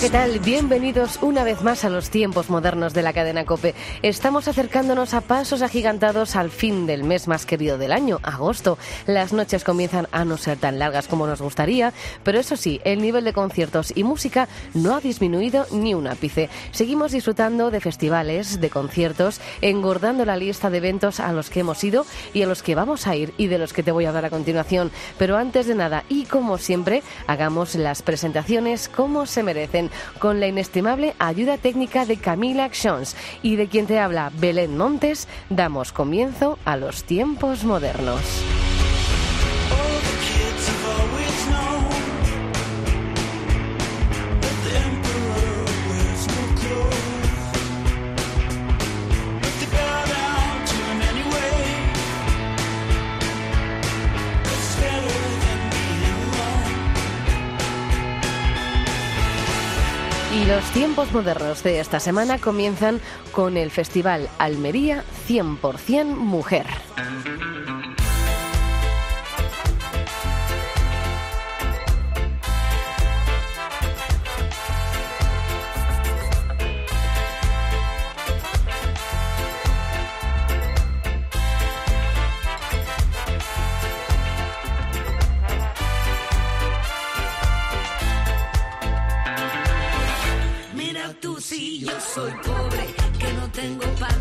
¿Qué tal? Bienvenidos una vez más a los tiempos modernos de la cadena Cope. Estamos acercándonos a pasos agigantados al fin del mes más querido del año, agosto. Las noches comienzan a no ser tan largas como nos gustaría, pero eso sí, el nivel de conciertos y música no ha disminuido ni un ápice. Seguimos disfrutando de festivales, de conciertos, engordando la lista de eventos a los que hemos ido y a los que vamos a ir y de los que te voy a dar a continuación. Pero antes de nada, y como siempre, hagamos las presentaciones como se merecen con la inestimable ayuda técnica de Camila Actions y de quien te habla Belén Montes, damos comienzo a los tiempos modernos. Tiempos modernos de esta semana comienzan con el Festival Almería 100% Mujer. Soy pobre, que no tengo para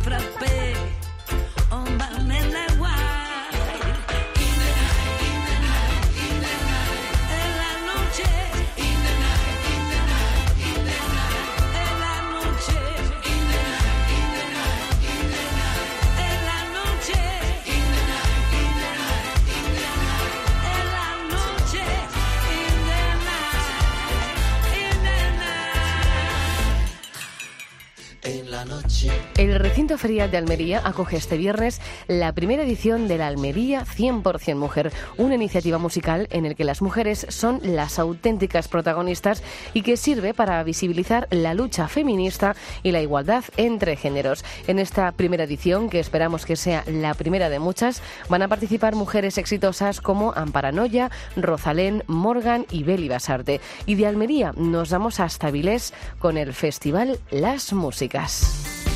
frappé. El recinto ferial de Almería acoge este viernes la primera edición de la Almería 100% Mujer, una iniciativa musical en el que las mujeres son las auténticas protagonistas y que sirve para visibilizar la lucha feminista y la igualdad entre géneros. En esta primera edición, que esperamos que sea la primera de muchas, van a participar mujeres exitosas como Amparanoia, Rosalén, Morgan y Beli Basarte. Y de Almería nos vamos hasta Vilés con el festival Las Músicas.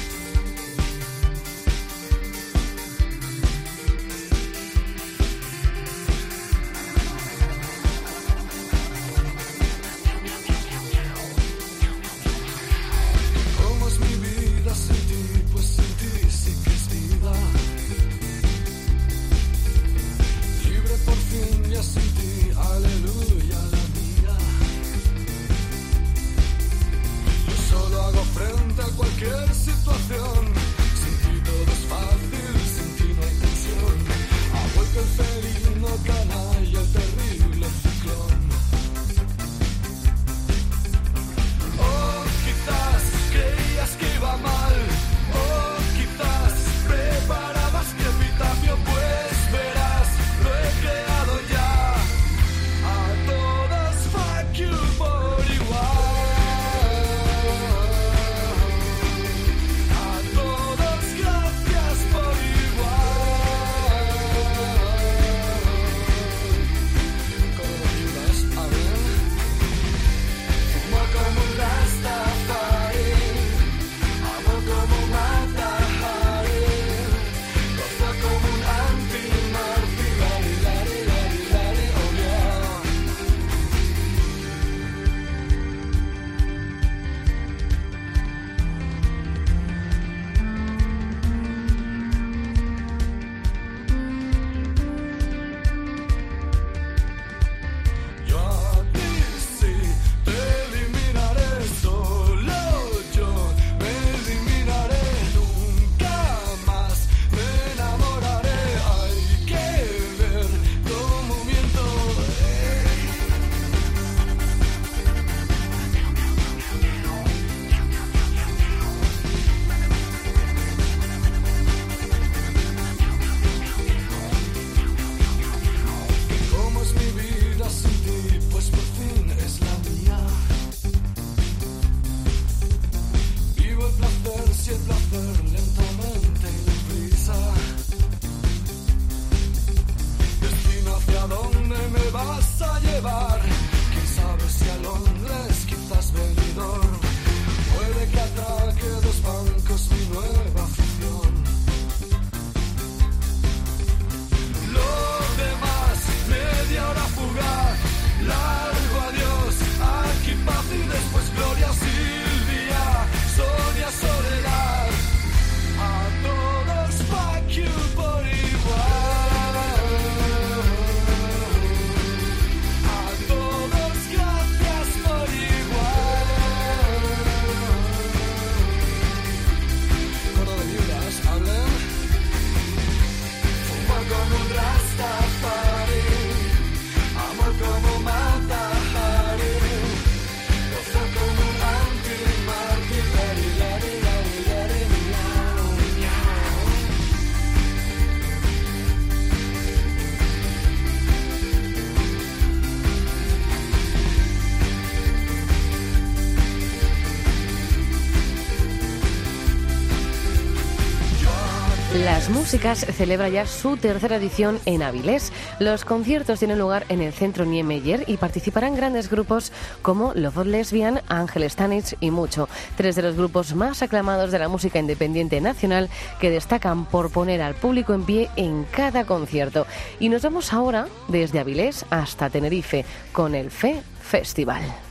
Músicas celebra ya su tercera edición en Avilés. Los conciertos tienen lugar en el Centro Niemeyer y participarán grandes grupos como Love of Lesbian, Ángel Stanich y mucho. Tres de los grupos más aclamados de la música independiente nacional que destacan por poner al público en pie en cada concierto. Y nos vamos ahora desde Avilés hasta Tenerife con el FE Festival.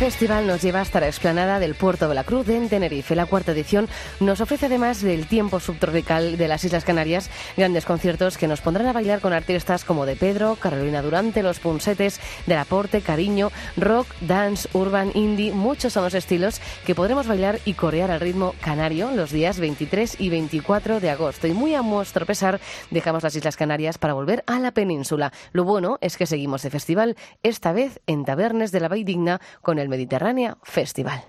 festival nos lleva hasta la explanada del puerto de la Cruz en Tenerife. La cuarta edición nos ofrece, además del tiempo subtropical de las Islas Canarias, grandes conciertos que nos pondrán a bailar con artistas como De Pedro, Carolina Durante, Los Punsetes, Del Aporte, Cariño, rock, dance, urban, indie. Muchos son los estilos que podremos bailar y corear al ritmo canario los días 23 y 24 de agosto. Y muy a nuestro pesar, dejamos las Islas Canarias para volver a la península. Lo bueno es que seguimos de festival, esta vez en Tabernes de la Valldigna con el Mediterránea Festival.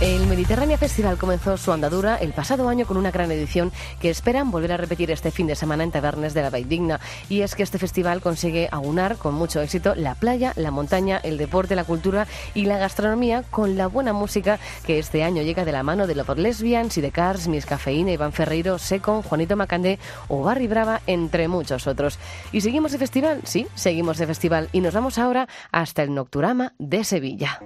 El Mediterránea Festival comenzó su andadura el pasado año con una gran edición que esperan volver a repetir este fin de semana en Tabernes de la Digna. Y es que este festival consigue aunar con mucho éxito la playa, la montaña, el deporte, la cultura y la gastronomía con la buena música que este año llega de la mano de Love Lesbians y de Cars, Miss Cafeína, Iván Ferreiro, Secon, Juanito Macandé o Barry Brava, entre muchos otros. ¿Y seguimos de festival? Sí, seguimos de festival y nos vamos ahora hasta el Nocturama de Sevilla.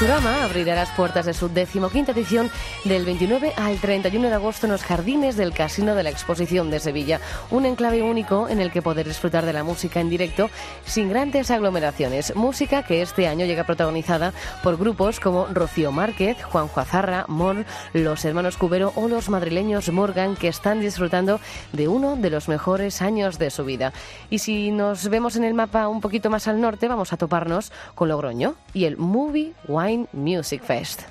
El Nocturama abrirá las puertas de su decimoquinta edición del 29 al 31 de agosto en los jardines del Casino de la Exposición de Sevilla, un enclave único en el que poder disfrutar de la música en directo sin grandes aglomeraciones. Música que este año llega protagonizada por grupos como Rocío Márquez, Juanjo Azarra, Mor, los hermanos Cubero o los madrileños Morgan que están disfrutando de uno de los mejores años de su vida. Y si nos vemos en el mapa un poquito más al norte, vamos a toparnos con Logroño y el Movie Wine Music Fest.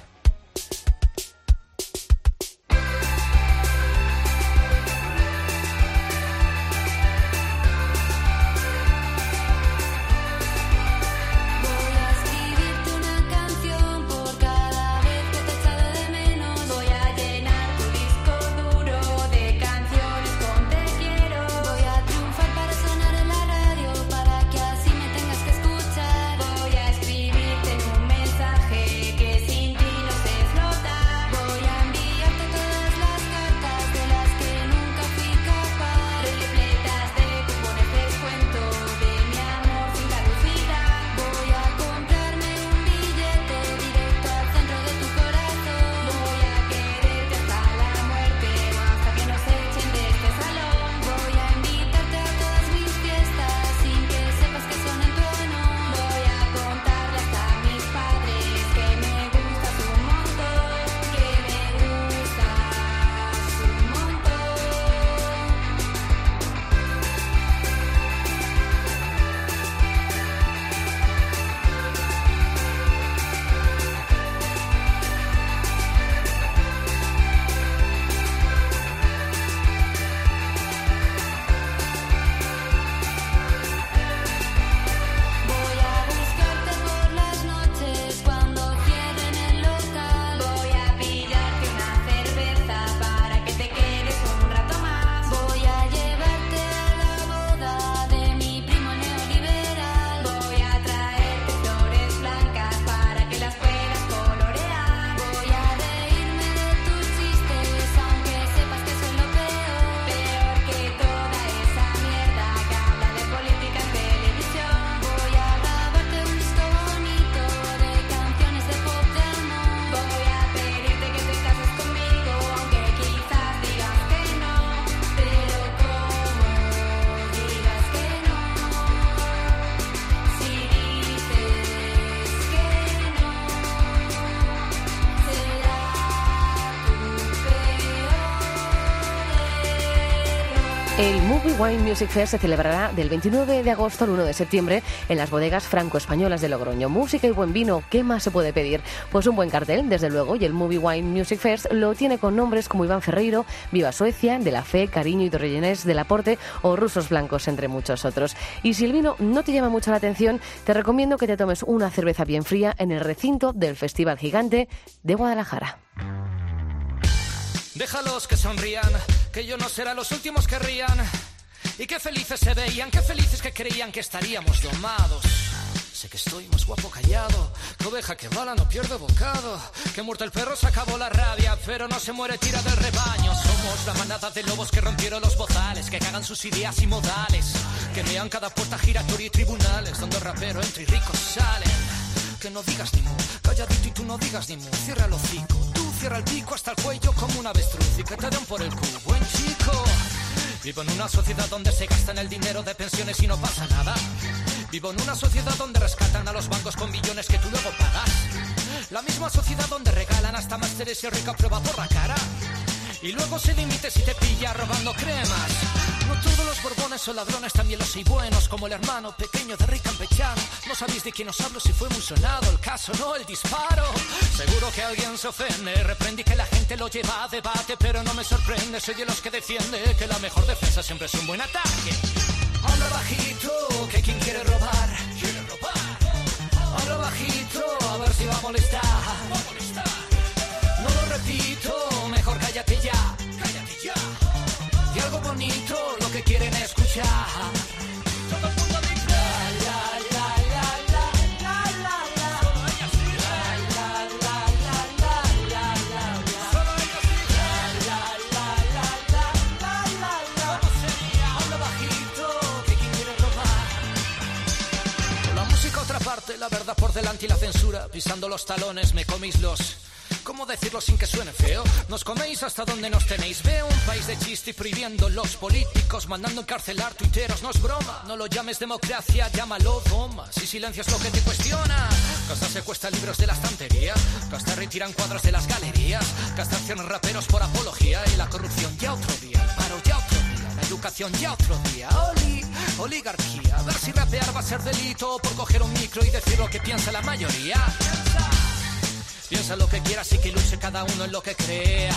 Wine Music Fest se celebrará del 29 de agosto al 1 de septiembre en las bodegas franco-españolas de Logroño. Música y buen vino, ¿qué más se puede pedir? Pues un buen cartel, desde luego, y el Movie Wine Music Fest lo tiene con nombres como Iván Ferreiro, Viva Suecia, De la Fe, Cariño y Torrellenés del Aporte o Rusos Blancos, entre muchos otros. Y si el vino no te llama mucho la atención, te recomiendo que te tomes una cerveza bien fría en el recinto del Festival Gigante de Guadalajara. Déjalos que sonrían, que yo no será los últimos que rían. Y qué felices se veían, qué felices que creían que estaríamos domados. Sé que estoy más guapo callado, que oveja que bala no pierde bocado. Que muerto el perro se acabó la rabia, pero no se muere tira del rebaño. Somos la manada de lobos que rompieron los bozales, que cagan sus ideas y modales. Que mean cada puerta giratoria y tribunales, donde rapero entra y ricos salen. Que no digas ni mu, calladito y tú no digas ni mu, cierra el hocico. Tú cierra el pico hasta el cuello como un avestruz y que te den por el culo, buen chico. Vivo en una sociedad donde se gastan el dinero de pensiones y no pasa nada. Vivo en una sociedad donde rescatan a los bancos con billones que tú luego pagas. La misma sociedad donde regalan hasta másteres y rica prueba por la cara. Y luego se limite si te pilla robando cremas. No todos los borbones son ladrones, también los hay buenos, como el hermano pequeño de Rick Campechano. No sabéis de quién os hablo si fue muy sonado el caso, no el disparo. Seguro que alguien se ofende, reprendí que la gente lo lleva a debate, pero no me sorprende, soy de los que defiende que la mejor defensa siempre es un buen ataque. Habla bajito, que quien quiere robar, quiere robar. Habla bajito, a ver si. Va a molestar. No lo repito, quieren escuchar. Todo el la, la, la. la verdad por delante y la censura. Pisando los talones me comís los ¿Cómo decirlo sin que suene feo? Nos coméis hasta donde nos tenéis. Veo un país de chiste y prohibiendo los políticos, mandando encarcelar tuiteros. No es broma, no lo llames democracia, llámalo doma. Si silencias lo que te cuestiona. Casta secuestra libros de la estantería. Casta retiran cuadros de las galerías. Casta accionan raperos por apología. Y la corrupción ya otro día. El paro ya otro día. La educación ya otro día. Oli, oligarquía. A ver si rapear va a ser delito por coger un micro y decir lo que piensa la mayoría. Piensa. Lo que quieras y que luche cada uno en lo que crea.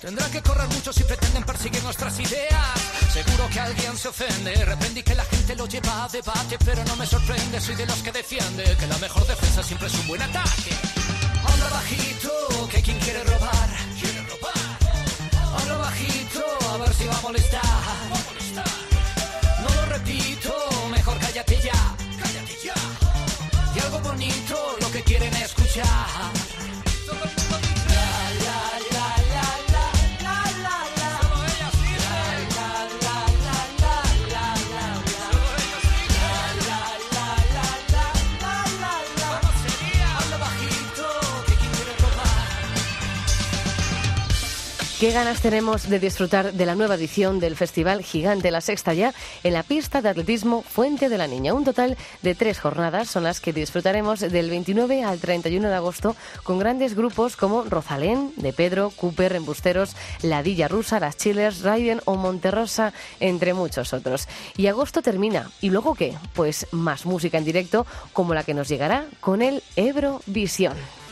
Tendrán que correr mucho si pretenden perseguir nuestras ideas. Seguro que alguien se ofende. Reprendí que la gente lo lleva a debate, pero no me sorprende. Soy de los que defiende que la mejor defensa siempre es un buen ataque. Habla bajito, que quien quiere robar, quiere robar. Habla bajito, a ver si va a molestar. Va a molestar. No lo repito, mejor cállate ya. Cállate ya. Y algo bonito, 家。Qué ganas tenemos de disfrutar de la nueva edición del Festival Gigante La Sexta ya en la pista de atletismo Fuente de la Niña. Un total de tres jornadas son las que disfrutaremos del 29 al 31 de agosto con grandes grupos como Rosalén, De Pedro, Cooper, Embusteros, Ladilla Rusa, Las Chillers, Raiden o Monterrosa, entre muchos otros. Y agosto termina. ¿Y luego qué? Pues más música en directo como la que nos llegará con el Eurovisión.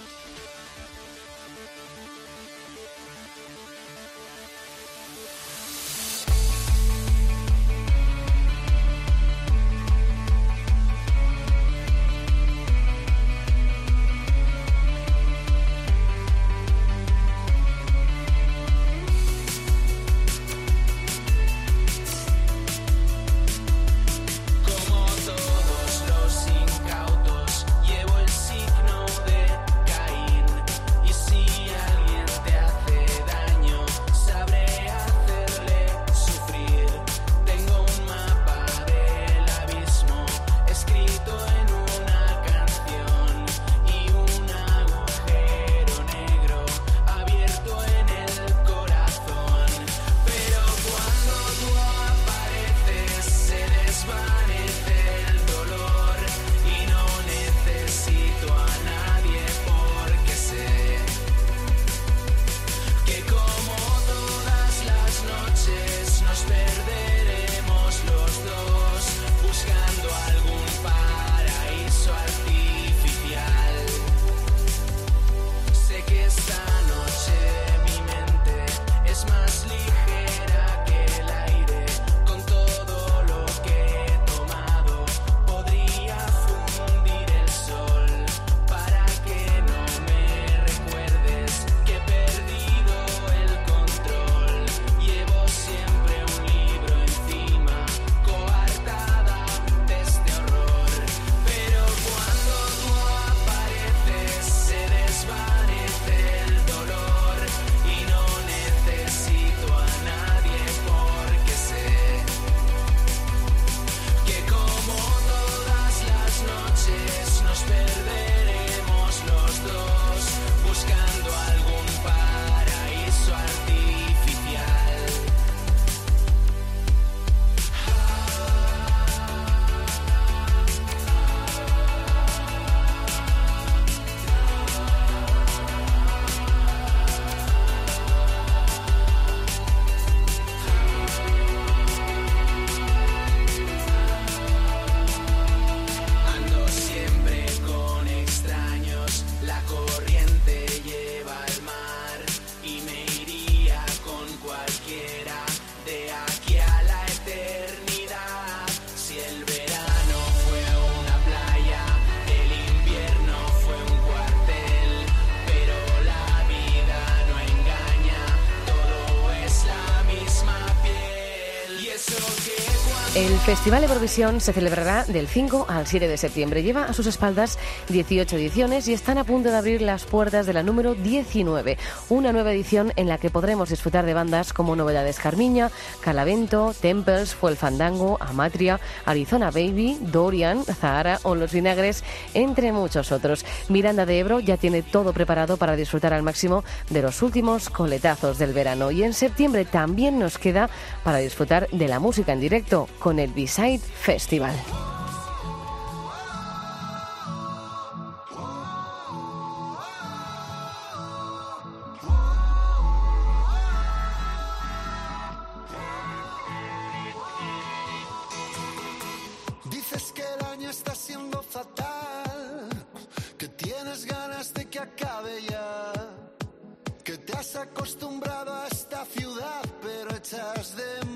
Festival Eurovisión se celebrará del 5 al 7 de septiembre. Lleva a sus espaldas 18 ediciones y están a punto de abrir las puertas de la número 19, una nueva edición en la que podremos disfrutar de bandas como Novedades Carmiña, Calavento, Temples, Fue el Fandango, Amatria, Arizona Baby, Dorian, Zahara o Los Vinagres, entre muchos otros. Miranda de Ebro ya tiene todo preparado para disfrutar al máximo de los últimos coletazos del verano y en septiembre también nos queda para disfrutar de la música en directo con el Festival. Dices que el año está siendo fatal, que tienes ganas de que acabe ya, que te has acostumbrado a esta ciudad, pero echas de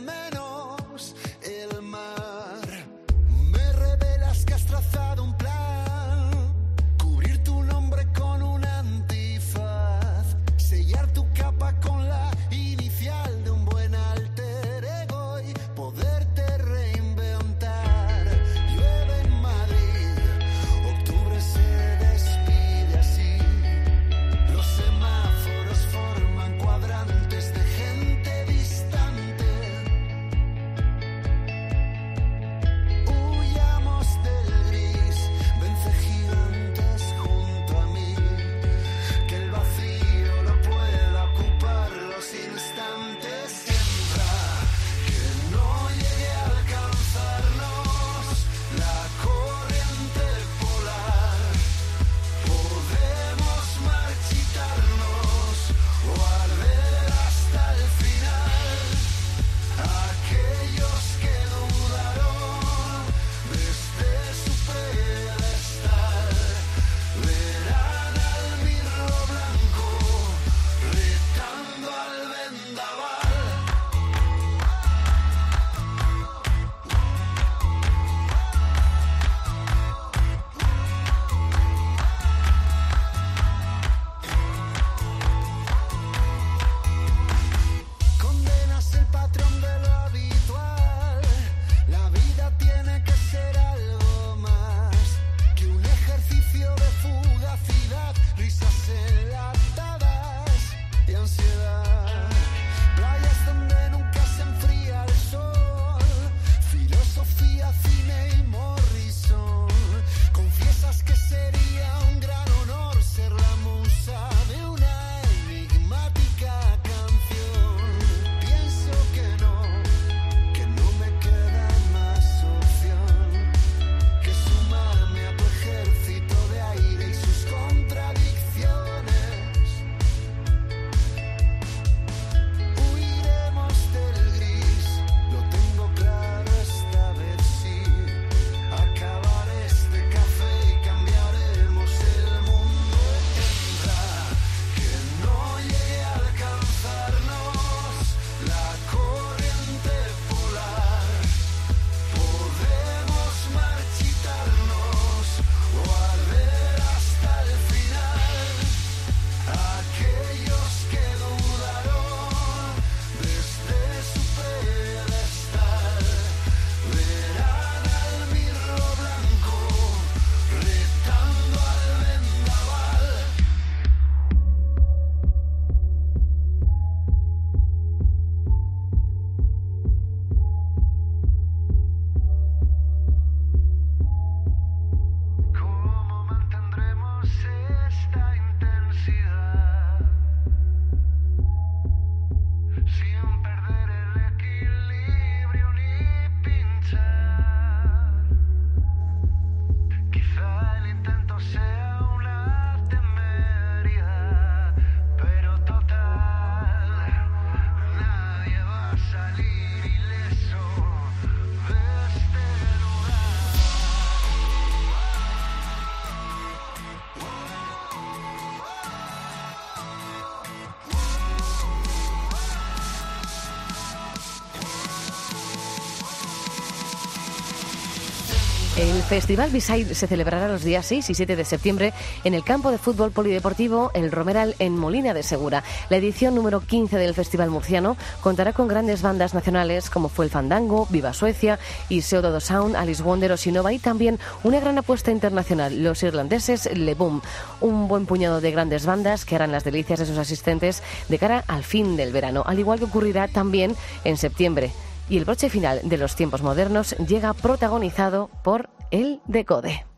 Festival Beside se celebrará los días 6 y 7 de septiembre en el campo de fútbol polideportivo El Romeral en Molina de Segura. La edición número 15 del Festival Murciano contará con grandes bandas nacionales como fue el Fandango, Viva Suecia, Iseo Dodo Sound, Alice Wonder o Sinova y también una gran apuesta internacional, los irlandeses Le Boom. Un buen puñado de grandes bandas que harán las delicias de sus asistentes de cara al fin del verano, al igual que ocurrirá también en septiembre. Y el broche final de los tiempos modernos llega protagonizado por el Decode.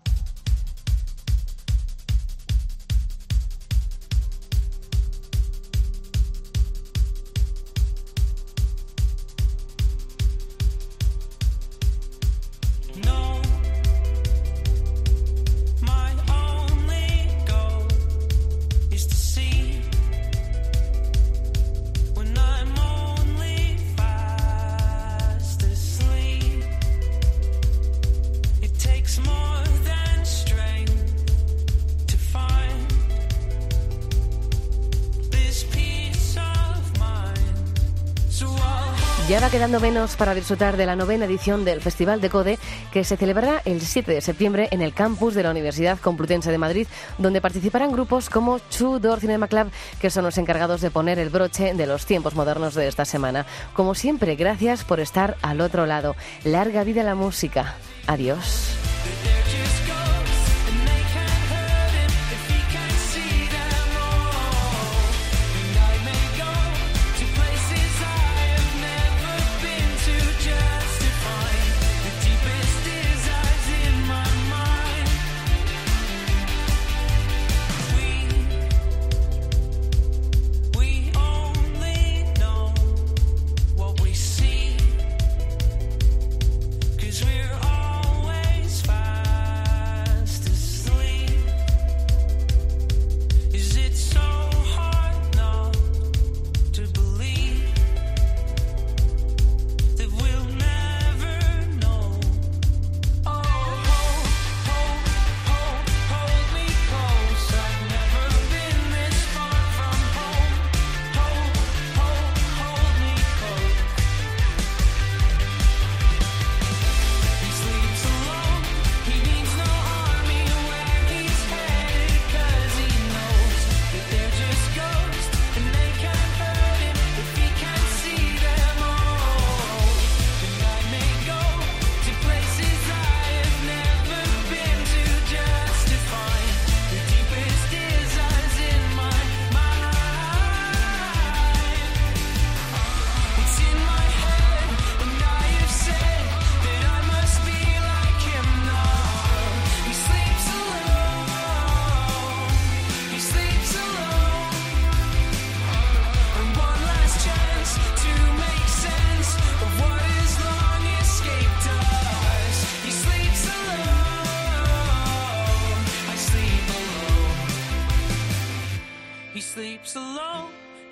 Ya quedando menos para disfrutar de la novena edición del Festival de Code que se celebrará el 7 de septiembre en el campus de la Universidad Complutense de Madrid, donde participarán grupos como Two Door Cinema Club, que son los encargados de poner el broche de los tiempos modernos de esta semana. Como siempre, gracias por estar al otro lado. Larga vida la música. Adiós.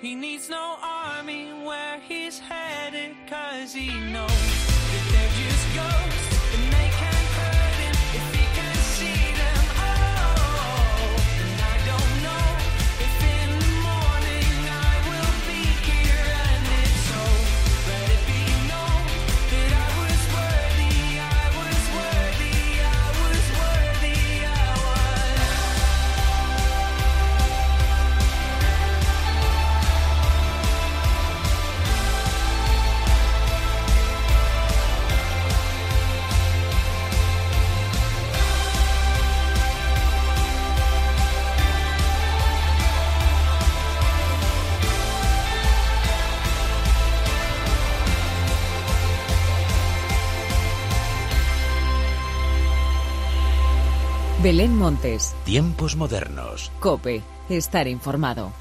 He needs no army where he's headed, cause he knows Belén Montes, Tiempos modernos. Cope, estar informado.